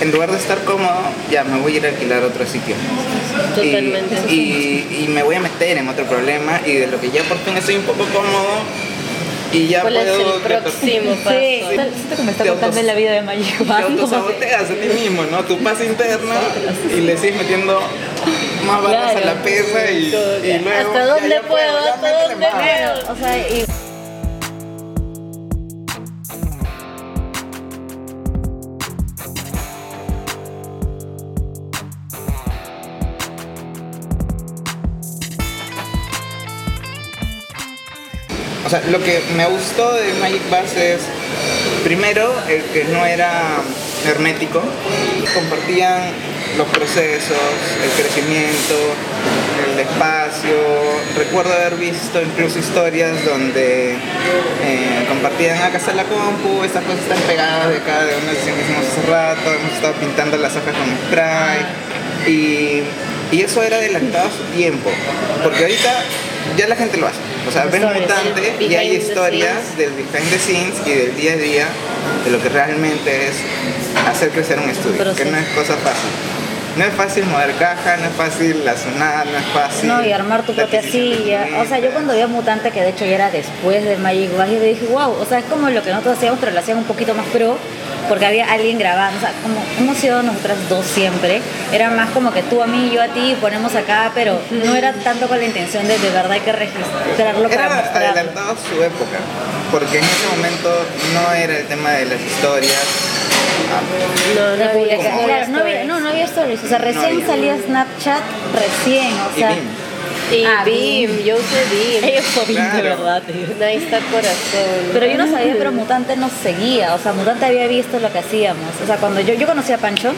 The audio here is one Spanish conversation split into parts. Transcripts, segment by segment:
en lugar de estar cómodo, ya me voy a ir a alquilar otro sitio. Totalmente. Y, y- y me voy a meter en otro problema y de lo que ya por fin estoy un poco cómodo y ya ¿Cuál es puedo... el próximo paso? Sí, siento que me está Te contando la vida de Magic Te autosaboteas a ti mismo, ¿no? Tu paz interna y le sigues metiendo más balas a la pesa y, y luego... ¿Hasta dónde ya puedo? ya ¿Hasta dónde puedo? O sea, y O sea, lo que me gustó de Magic Bus es, primero, el que no era hermético, compartían los procesos, el crecimiento, el espacio. Recuerdo haber visto incluso historias donde eh, compartían acá está la compu, estas cosas están pegadas de cada una sesión que hicimos hace rato, hemos estado pintando las hojas con spray y, y eso era adelantado a su tiempo, porque ahorita ya la gente lo hace. O sea, ven Stories, mutante y hay historias del behind the scenes y del día a día de lo que realmente es hacer crecer un estudio, que Proceso. no es cosa fácil. No es fácil mover caja, no es fácil la sonada, no es fácil. No, y armar tu propia silla. O sea, yo cuando vi a Mutante, que de hecho ya era después de Magic Bus, yo dije, wow, o sea, es como lo que nosotros hacíamos, pero lo hacíamos un poquito más pro, porque había alguien grabando. O sea, como hemos sido nosotras dos siempre, era más como que tú a mí, yo a ti, ponemos acá, pero no era tanto con la intención de de verdad hay que registrarlo para Era adelantado a su época, porque en ese momento no era el tema de las historias. No, no había claro, no había, stories. no, no había stories. O sea, recién había. salía Snapchat, recién, o y sea. Y Ah, Beam, Beam. yo usé Beam. Ellos son de Claro. verdad, tío. Ahí está corazón. Pero yo no sabía, pero Mutante nos seguía, o sea, Mutante había visto lo que hacíamos. O sea, cuando yo, yo conocí a Pancho,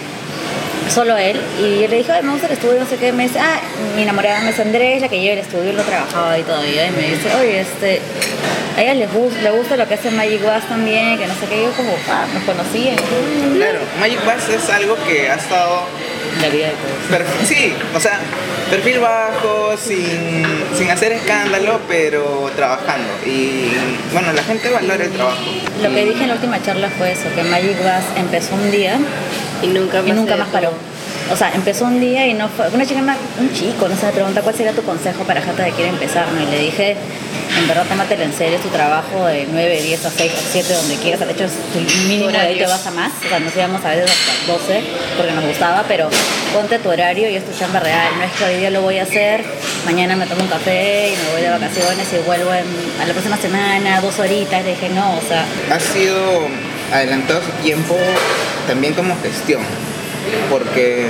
solo él, y yo le dije, ay, me gusta el estudio, no sé qué, me dice, ah, mi enamorada es Andrés, la que lleva el estudio, él lo trabajaba ahí todavía, y me dice, oye, este, a ella les gusta, le gusta lo que hace Magic Bass también, que no sé qué, yo como, ah, nos conocían. Claro, Magic Bus es algo que ha estado La vida de todos. Perf- sí, o sea, perfil bajo, sin, sin hacer escándalo, pero trabajando. Y bueno, la gente valora el trabajo. Lo que dije en la última charla fue eso, que Magic Bass empezó un día Y nunca más, y nunca se más paró. O sea, empezó un día y no fue. Una chica, un chico, no sé, me pregunta cuál sería tu consejo para gente que quiere empezar, ¿no? Y le dije, en verdad, tómatelo en serio, es tu trabajo de 9, 10 a 6 a 7, donde quieras. De hecho, es tu mínimo de ahí te vas a más. O sea, nos íbamos a veces hasta 12 porque nos gustaba, pero ponte tu horario y es tu chamba real. No es que hoy día lo voy a hacer, mañana me tomo un café y me voy de vacaciones y vuelvo en- a la próxima semana, dos horitas. Le dije, no, o sea, ha sido adelantado su tiempo también como gestión. Porque,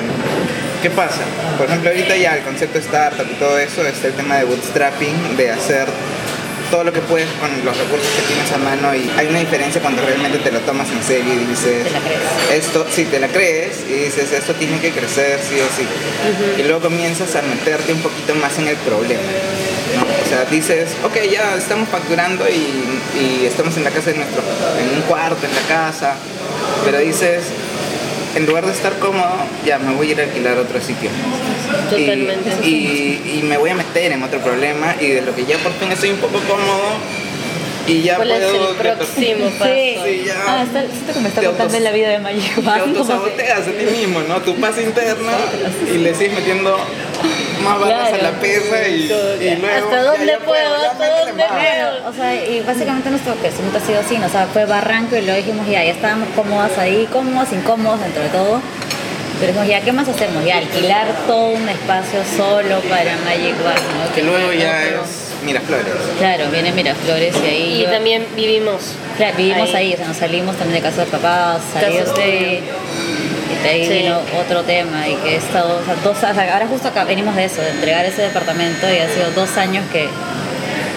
¿qué pasa? Por ejemplo, ahorita ya el concepto de startup y todo eso es el tema de bootstrapping, de hacer todo lo que puedes con los recursos que tienes a mano y hay una diferencia cuando realmente te lo tomas en serio y dices Te la crees. esto si te la crees y dices esto tiene que crecer sí o sí y luego comienzas a meterte un poquito más en el problema ¿no? o sea dices ok ya estamos facturando y, y estamos en la casa de nuestro en un cuarto en la casa pero dices en lugar de estar cómodo ya me voy a ir a alquilar otro sitio y- Totalmente. y, y me voy a meter en otro problema y de lo que ya por fin estoy un poco cómodo y ya ¿Cuál es puedo el próximo paso? Sí. Sí, ya. Ah, está, siento que me está contando autos- la vida de Magic te autosaboteas a ti mismo, ¿no? Tu paz interna y le sigues metiendo más balas Claro. a la pesa y, y luego... ¿Hasta dónde puedo? ¿Hasta dónde puedo? O sea, y básicamente nuestro crecimiento ha sido así, ¿no? o sea, fue barranco y luego dijimos, ya, ya estábamos cómodas ahí, cómodos, incómodos dentro de todo. Pero dijimos, ya, ¿qué más hacemos? Ya, alquilar todo un espacio solo para Magic Bar, ¿no? Que luego ya Otro- es Miraflores. Claro, viene Miraflores y ahí... Y yo- también vivimos. Claro, vivimos ahí. ahí, o sea, nos salimos también de casa de papás, salir de... Y de ahí Sí. vino otro tema y que he estado, o sea, dos, o sea, ahora justo acá venimos de eso, de entregar ese departamento y ha sido dos años que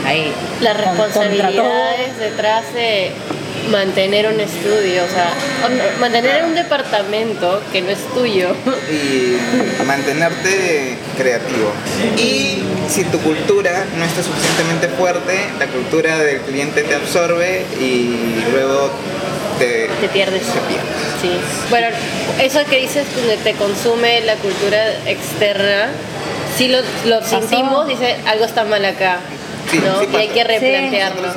ahí Las responsabilidades detrás de mantener un estudio, o sea, mantener un departamento que no es tuyo. y mantenerte creativo. Y si tu cultura no está suficientemente fuerte, la cultura del cliente te absorbe y luego te, Te pierdes. Se pierde. Sí. Bueno, eso que dices donde te consume la cultura externa, si lo, lo sentimos, dice algo está mal acá, Sí, ¿no? sí y hay que replantearlo.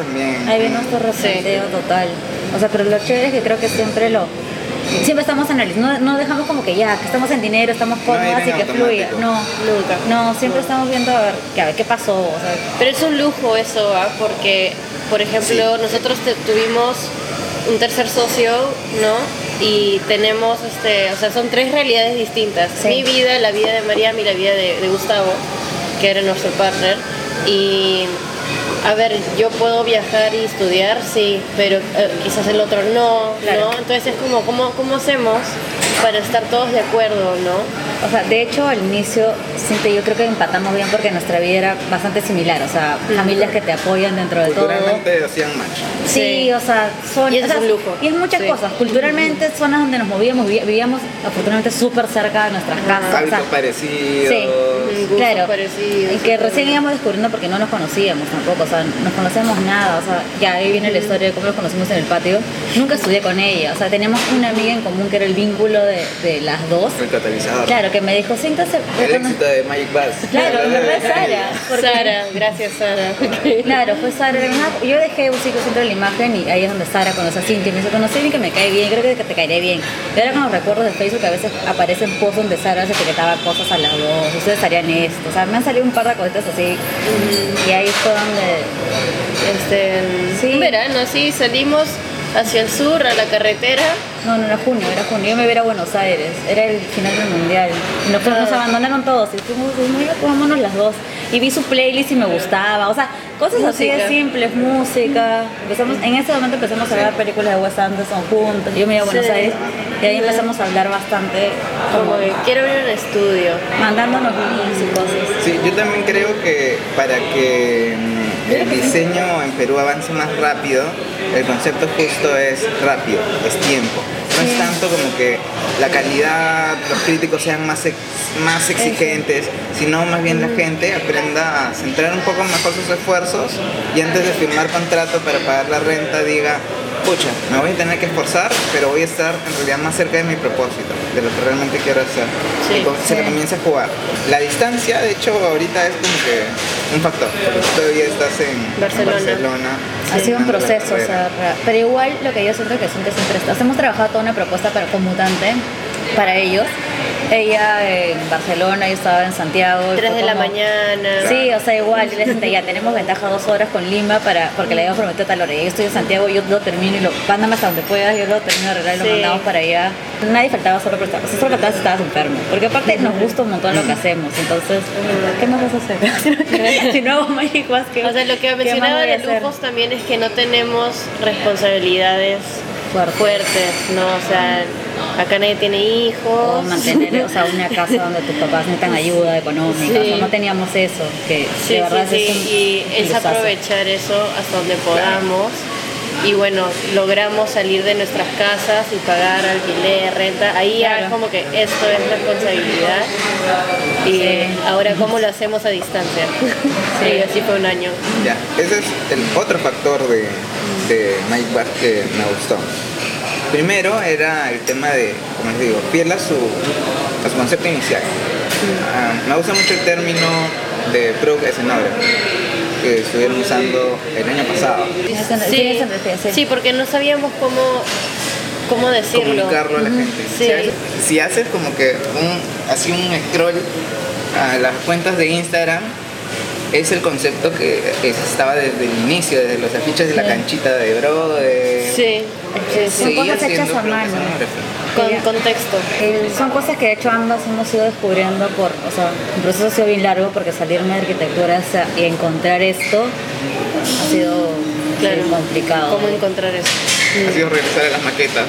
Ahí viene nuestro replanteo total. O sea, pero lo chévere es que creo que siempre lo, siempre estamos analizando, no, no dejamos como que ya, que estamos en dinero, estamos cómodas ir y que fluya. No, Nunca. no, siempre estamos viendo a ver, que a ver qué pasó. O sea, Pero es un lujo eso, ¿ah? porque, por ejemplo, nosotros te- tuvimos un tercer socio, ¿no? Y tenemos, este, o sea, son tres realidades distintas. Sí. Mi vida, la vida de Mariam y la vida de, de Gustavo, que era nuestro partner. Y, a ver, yo puedo viajar y estudiar, sí, pero eh, quizás el otro no, Claro. ¿no? Entonces es como, ¿cómo, ¿cómo hacemos para estar todos de acuerdo, ¿no? O sea, de hecho al inicio siempre yo creo que empatamos bien porque nuestra vida era bastante similar, o sea, familias que te apoyan dentro de todo. Culturalmente hacían match. Sí, Sí. o sea, son Y eso o sea, es un lujo. Y es muchas Sí. cosas. Culturalmente, zonas donde nos movíamos, vivíamos afortunadamente súper cerca de nuestras casas. o Hábitos sea, parecidos. Sí. Claro, parecidos y que recién íbamos descubriendo porque no nos conocíamos tampoco, o sea, no conocemos nada, o sea, ya ahí viene la historia de cómo nos conocimos en el patio. Nunca estudié con ella, o sea, teníamos una amiga en común que era el vínculo de, de las dos. El catalizador. Claro, que me dijo, siéntase. El éxito de Magic Bass. Claro, es Sara. porque- Sara, gracias Sara. Claro, fue Sara. Yo dejé un ciclo centro de la imagen y ahí es donde Sara conoce a Cintia y me dice, conocí bien que me cae bien, creo que te caeré bien. Y ahora con los recuerdos de Facebook a veces aparecen posts donde Sara se etiquetaba cosas a las dos, ustedes harían esto, o sea, me han salido un par de cositas así. Y ahí fue donde... Este, Sí. Un verano, sí, salimos hacia el sur, a la carretera. No, no era junio, era junio. Yo me iba a Buenos Aires, era el final del mundial. Y nos, nos abandonaron todos y fuimos, fuimos, "Ya, pues, vámonos las dos. Y vi su playlist y me gustaba, o sea, cosas así de Música. simples, música. Empezamos, en ese momento empezamos a ver películas de Wes Anderson juntos. Yo me iba a Buenos Sí. Aires y ahí empezamos a hablar bastante, Como como que quiero abrir un estudio. mandándonos links y cosas. Sí, yo también creo que para que mm, el diseño en Perú avance más rápido, el concepto justo es rápido, es tiempo. No es tanto como que la calidad, los críticos sean más, ex- más exigentes, sino más bien la gente aprenda a centrar un poco mejor sus esfuerzos y antes de firmar contrato para pagar la renta diga, pucha, me voy a tener que esforzar, pero voy a estar en realidad más cerca de mi propósito, de lo que realmente quiero hacer. Sí, Y con- se sí. comienza a jugar. La distancia, de hecho, ahorita es como que un factor, porque todavía estás en en Barcelona. Barcelona Ha sido un proceso, o sea, pero igual lo que yo siento que siempre siempre. Hemos trabajado toda una propuesta para conmutante para ellos. Ella en Barcelona, yo estaba en Santiago. Tres de la mañana. Sí, o sea, igual, yo les decía, ya tenemos ventaja dos horas con Lima para, porque le habíamos prometido tal hora. Y yo estoy en Santiago, yo lo termino y lo, mándame hasta donde puedas, yo lo termino de arreglar y lo Sí. mandamos para allá. Nadie faltaba solo por estar, o sea, solo faltaba si estabas enfermo. Porque aparte nos gusta un montón lo que hacemos, entonces, ¿qué más vas a hacer? si no hago Magic ¿qué- O sea, lo que mencionaba de hacer? lujos también es que no tenemos responsabilidades Fuertes. fuertes, ¿no? O sea, acá nadie tiene o hijos. mantener o sea, una casa donde tus papás necesitan ayuda económica. Sí. O sea, no teníamos eso, que Sí, de verdad sí, es un y es aprovechar eso hasta donde podamos. Y bueno, logramos salir de nuestras casas y pagar alquiler, renta. Ahí ya Claro. como que esto es responsabilidad. Y Sí. ahora, ¿cómo lo hacemos a distancia? Sí, así fue un año. Ya, ese es el otro factor de, de Mike Bass que me gustó. Primero era el tema de, como les digo, fiel a su, a su concepto inicial. Ah, me gusta mucho el término de product escenography que estuvieron usando el año pasado. Sí, sí, porque no sabíamos cómo, cómo decirlo. comunicarlo a la gente. Sí. Si, haces, si haces como que un, así un scroll a las cuentas de Instagram, es el concepto que estaba desde el inicio, desde los afiches de la canchita de bro, de... Sí, sí, sí. Son cosas hechas a mano. Con contexto. Eh, son cosas que de hecho ambas hemos ido descubriendo por, o sea, el proceso ha sido bien largo porque salirme de arquitectura o sea, y encontrar esto ha sido Claro. bien complicado. ¿Cómo encontrar eso? Ha sido regresar a las maquetas.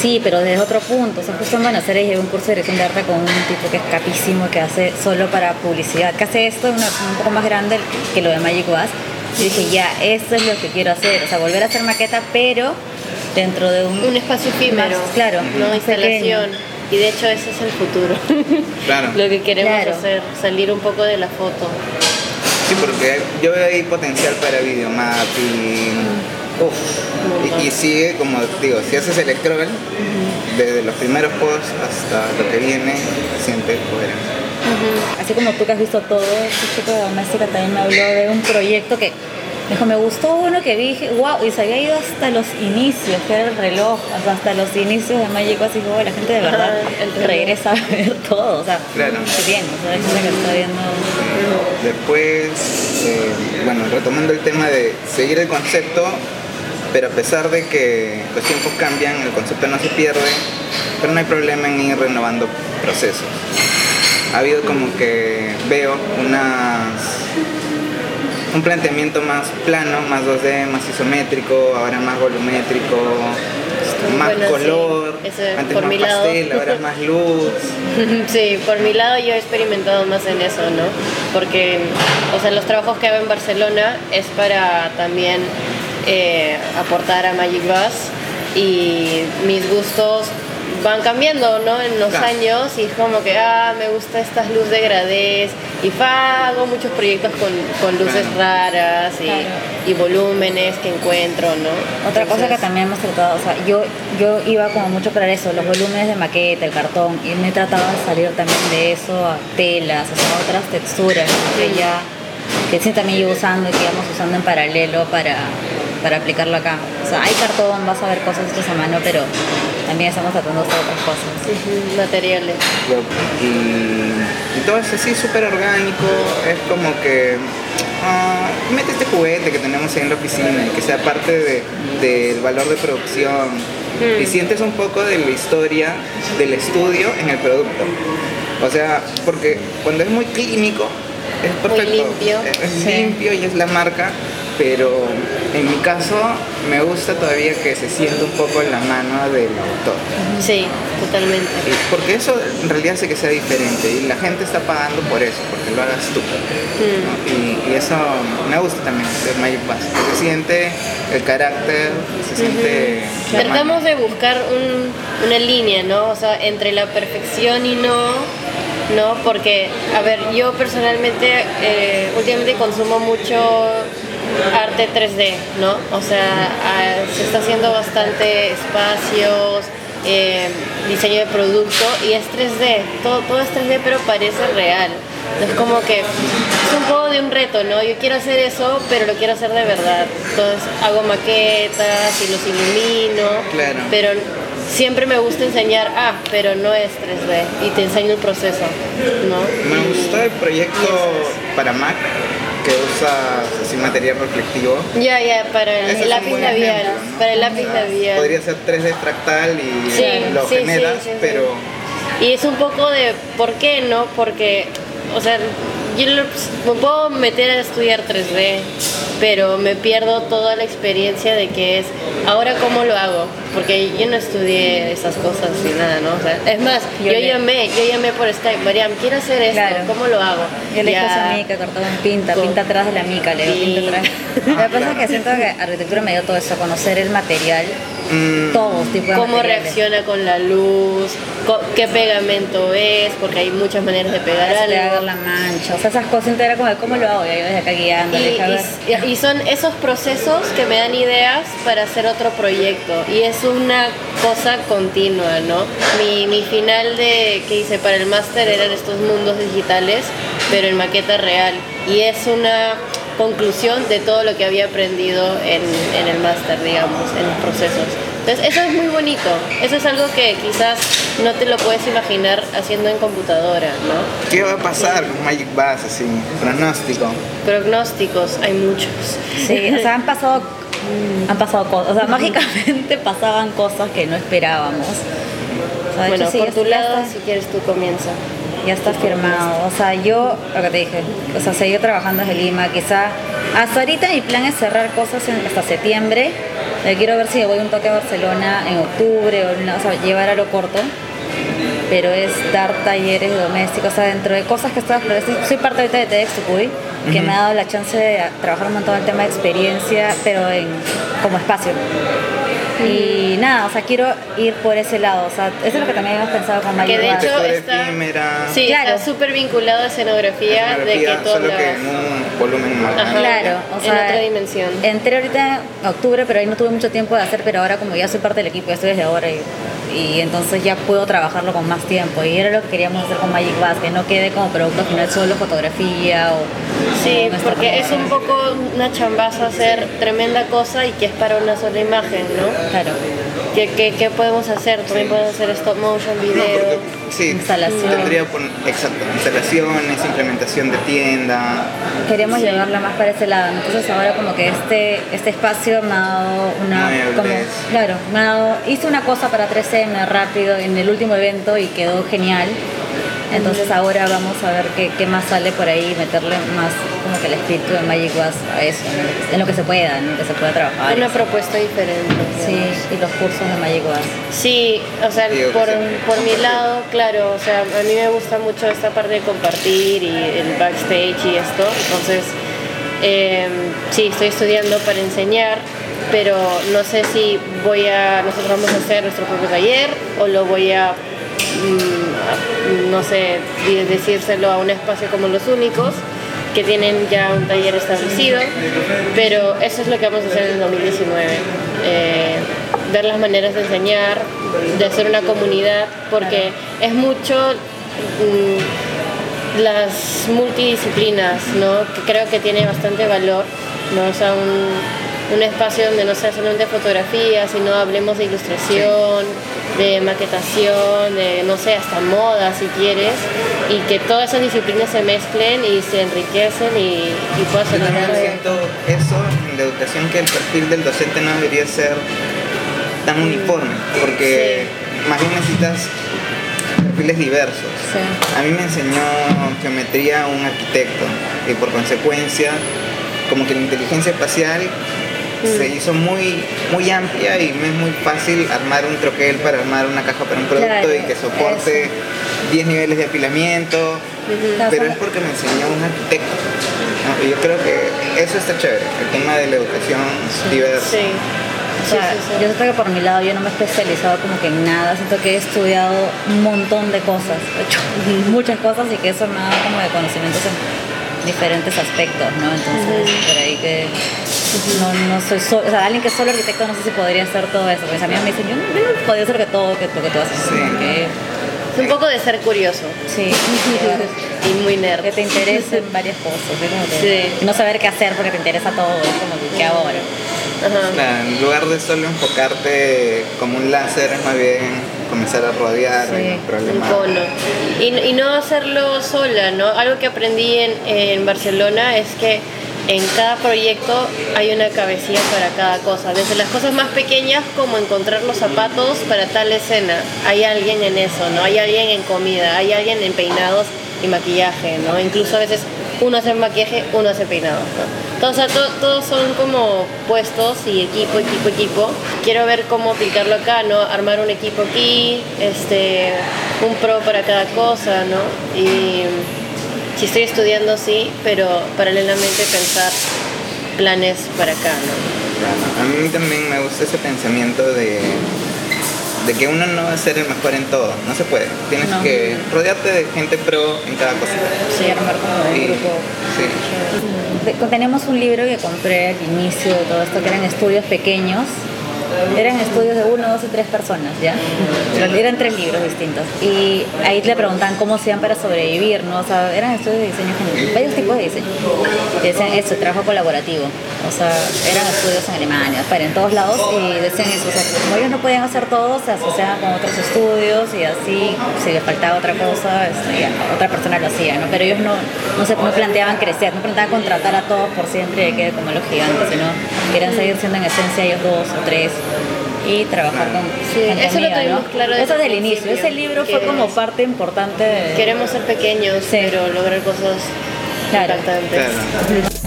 Sí, pero desde otro punto. O sea, justo en Buenos Aires llevé un curso de dirección de arte con un tipo que es capísimo, que hace solo para publicidad, que hace esto una- un poco más grande que lo de Magic Was. Y dije, ya, esto es lo que quiero hacer. O sea, volver a hacer maqueta, pero dentro de un... Un espacio efímero. Más, claro, No instalación. Y de hecho ese es el futuro. Claro. Lo que queremos Claro. hacer, salir un poco de la foto. Sí, porque yo veo ahí potencial para videomapping. Uf. Y, y sigue, como digo, si haces el scroll, desde los primeros posts hasta lo que viene, siente coherencia. Así como tú que has visto todo, este chico de doméstica también me habló de un proyecto que Dijo, me gustó uno que vi, dije, wow, y se había ido hasta los inicios, que era el reloj, o sea, hasta los inicios de Magic así como la gente de verdad el regresa a ver todo, o sea, Claro. qué bien, o sea, gente que está viendo... Después, eh, bueno, retomando el tema de seguir el concepto, pero a pesar de que los tiempos cambian, el concepto no se pierde, pero no hay problema en ir renovando procesos. Ha habido como que veo unas un planteamiento más plano, más 2D, más isométrico, ahora más volumétrico, más Bueno, sí, color, antes por más mi lado. pastel, ahora más luz. Sí, por mi lado yo he experimentado más en eso, ¿no? Porque, o sea, los trabajos que hago en Barcelona es para también eh, aportar a Magic Bus y mis gustos van cambiando, ¿no? En los Claro. años y es como que, ah, me gusta estas luz de gradés y fa, hago muchos proyectos con, con luces Claro. raras y, Claro. y volúmenes que encuentro, ¿no? Otra cosa que también hemos tratado, o sea, yo, yo iba como mucho para eso, los volúmenes de maqueta, el cartón, y me he tratado de salir también de eso a telas, o sea, otras texturas que Sí. ya, que sí también llevo usando y que íbamos usando en paralelo para, para aplicarlo acá. O sea, hay cartón, vas a ver cosas hechas a mano, pero también estamos tratando de hacer otras cosas. materiales. Y, y todo es así súper orgánico, es como que ah, mete este juguete que tenemos ahí en la oficina y que sea parte de- del valor de producción Mm. y sientes un poco de la historia del estudio en el producto. O sea, porque cuando es muy clínico es perfecto, limpio. es, es Sí. limpio y es la marca, pero en mi caso me gusta todavía que se sienta un poco en la mano del autor. Sí, totalmente. Porque eso en realidad hace que sea diferente y la gente está pagando por eso, porque lo hagas tú. Mm. ¿no? Y, y eso me gusta también de Magic Pass, se siente el carácter, se siente... Tratamos mano. de buscar un- una línea, ¿no? O sea, entre la perfección y no, ¿no? Porque, a ver, yo personalmente eh, últimamente consumo mucho arte 3D, ¿no? O sea, ah, se está haciendo bastante espacios, eh, diseño de producto y es 3D, todo, todo es 3D pero parece real. Es como que es un poco de un reto, ¿no? Yo quiero hacer eso, pero lo quiero hacer de verdad. Entonces hago maquetas y los ilumino, Claro. pero siempre me gusta enseñar, ah, pero no es 3D y te enseño el proceso, ¿no? Me gustó el proyecto para Mac, que usa así material reflectivo. Ya, ya, para el lápiz labial, para el lápiz labial. Podría ser 3D fractal y Sí, lo sí, generas, sí, pero Y es un poco de por qué, ¿no? Porque, o sea, yo me puedo meter a estudiar 3D, pero me pierdo toda la experiencia de que es, ahora cómo lo hago, porque yo no estudié esas cosas ni nada, ¿no? O sea, es más, Yo yo, le- llamé, yo llamé por Skype, Mariam, quiero hacer esto, Claro. ¿cómo lo hago? Yo le dije a esa mica, cartón, pinta, Con- pinta atrás de la mica, le digo, Sí. pinta atrás. Lo que pasa es que siento que arquitectura me dio todo eso, conocer el material, mm, todos tipos de cómo materiales. reacciona con la luz, qué pegamento es, porque hay muchas maneras de pegar Para algo. la mancha, o sea, esas cosas, era como, ¿cómo lo hago? Y yo desde acá guiando, le Y, dije, a ver. y- y son esos procesos que me dan ideas para hacer otro proyecto y es una cosa continua, ¿no? Mi, mi final de que hice para el máster eran estos mundos digitales, pero en maqueta real y es una conclusión de todo lo que había aprendido en, en el máster, digamos, en los procesos. Entonces, eso es muy bonito, eso es algo que quizás no te lo puedes imaginar haciendo en computadora, ¿no? ¿Qué va a pasar con Magic Bass? Así, pronóstico. Pronósticos, hay muchos. Sí, o sea, han pasado, han pasado cosas, o sea, mágicamente pasaban cosas que no esperábamos. O sea, Bueno, hecho, sí, por tu lado, está- si quieres tú comienza. Ya está firmado. O sea, yo, lo que te dije, o sea, seguir trabajando desde Lima. Quizá hasta ahorita mi plan es cerrar cosas en- hasta septiembre. Eh, quiero ver si voy un toque a Barcelona en octubre, o, una- o sea, llevar a lo corto. Pero es dar talleres domésticos, o sea, dentro de cosas que estaba. Soy parte ahorita de TEDx Tucuy, que me ha dado la chance de trabajar un montón el tema de experiencia, pero en, como espacio. Y nada, o sea, quiero ir por ese lado. O sea, eso es lo que también hemos pensado con Que Magic de hecho está, sí, Claro. está súper vinculado a escenografía, de que escenografía, tú solo que en un volumen más Ajá. Claro, o En sea, otra dimensión. Entré ahorita en octubre, pero ahí no tuve mucho tiempo de hacer, pero ahora como ya soy parte del equipo, ya estoy desde ahora y, y entonces ya puedo trabajarlo con más tiempo. Y era lo que queríamos hacer con Magic Bass, que no quede como producto final solo fotografía o... Sí, o porque es un poco una chambaza hacer tremenda cosa y que es para una sola imagen, ¿no? Claro, ¿Qué, qué, qué podemos hacer? También podemos hacer stop motion, No, video. porque, sí, Instalación. Tendría exacto, instalaciones, implementación de tienda. queremos llevarla más para ese lado. Entonces ahora como que este, este espacio me ha dado una... Como, claro, me ha dado, hice una cosa para 3M rápido en el último evento y quedó genial. Entonces ahora vamos a ver qué, qué más sale por ahí, meterle más como que el espíritu de Magic Was a eso, ¿no? en lo que se pueda, en lo que se pueda trabajar. Una propuesta diferente. Sí, y los cursos de Magic Was. Sí, o sea, por, mi lado, claro, o sea, a mí me gusta mucho esta parte de compartir y el backstage y esto, entonces eh, sí, estoy estudiando para enseñar, pero no sé si voy a, nosotros vamos a hacer nuestro propio taller o lo voy a- no sé, decírselo a un espacio como Los Únicos que tienen ya un taller establecido, pero eso es lo que vamos a hacer en el 2019. eh, ver las maneras de enseñar, de hacer una comunidad, porque es mucho mm, las multidisciplinas, ¿no? que creo que tiene bastante valor, ¿no? o sea, un, un espacio donde no sea solamente fotografía, sino hablemos de ilustración, de maquetación, de no sé, hasta moda si quieres, y que todas esas disciplinas se mezclen y se enriquecen y, y puedas Yo también siento eso en la educación que el perfil del docente no debería ser tan uniforme, porque más bien necesitas perfiles diversos. Sí. A mí me enseñó geometría un arquitecto y por consecuencia como que la inteligencia espacial se hizo muy, muy amplia y es muy fácil armar un troquel para armar una caja para un producto Claro, y que soporte 10 niveles de apilamiento, pero es porque me enseñó un arquitecto. ¿no? Y yo creo que eso está chévere, el tema de la educación diversa. Sí. O Sí, sea, sí, sí. yo siento que por mi lado yo no me he especializado como que en nada, siento que he estudiado un montón de cosas, he hecho muchas cosas y que eso me ha dado como de conocimientos en diferentes aspectos, ¿no? Entonces, por ahí que no, no soy solo, o sea, alguien que es solo arquitecto no sé si podría hacer todo eso, porque a mí me dicen, yo no, yo podría hacer que todo que, lo que tú haces, Sí. Es un poco de ser curioso sí, y muy nerd. que te interesen varias cosas, ¿sí? Como que- Sí. y no saber qué hacer porque te interesa todo, es como que, ¿qué hago ahora? Claro, en lugar de solo enfocarte como un láser, es más bien comenzar a rodear Sí, el Un problema. Y, y no hacerlo sola, ¿no? Algo que aprendí en, en Barcelona es que en cada proyecto hay una cabecilla para cada cosa. Desde las cosas más pequeñas como encontrar los zapatos para tal escena. Hay alguien en eso, ¿no? Hay alguien en comida, hay alguien en peinados y maquillaje, ¿no? Incluso a veces uno hace maquillaje, uno hace peinados, ¿no? Entonces, to- todos son como puestos y equipo, equipo, equipo. Quiero ver cómo aplicarlo acá, ¿no? Armar un equipo aquí, este, un pro para cada cosa, ¿no? Y si estoy estudiando, sí, pero paralelamente pensar planes para acá, ¿no? A mí también me gusta ese pensamiento de, de que uno no va a ser el mejor en todo, no se puede. Tienes No. que rodearte de gente pro en cada cosa. Sí, armar como un grupo. sí. Tenemos un libro que compré al inicio de todo esto, que eran estudios pequeños. Eran estudios de uno, dos y tres personas, ¿ya? Eran tres libros distintos. Y ahí le preguntaban cómo hacían para sobrevivir, ¿no? O sea, eran estudios de diseño general, varios tipos de diseño. Decían eso, trabajo colaborativo. O sea, eran estudios en Alemania, para en todos lados, y decían eso. O sea, como ellos no podían hacer todo, se asociaban con otros estudios y así, si les faltaba otra cosa, este, otra persona lo hacía, ¿no? Pero ellos no, no, se, no planteaban crecer, no planteaban contratar a todos por siempre que como los gigantes, sino querían seguir siendo en esencia ellos dos o tres y trabajar con Sí, gente eso lo amiga, tuvimos ¿no? claro desde Eso el del inicio, ese libro fue como parte importante de... Queremos ser pequeños, Sí. pero lograr cosas Claro. impactantes. Claro.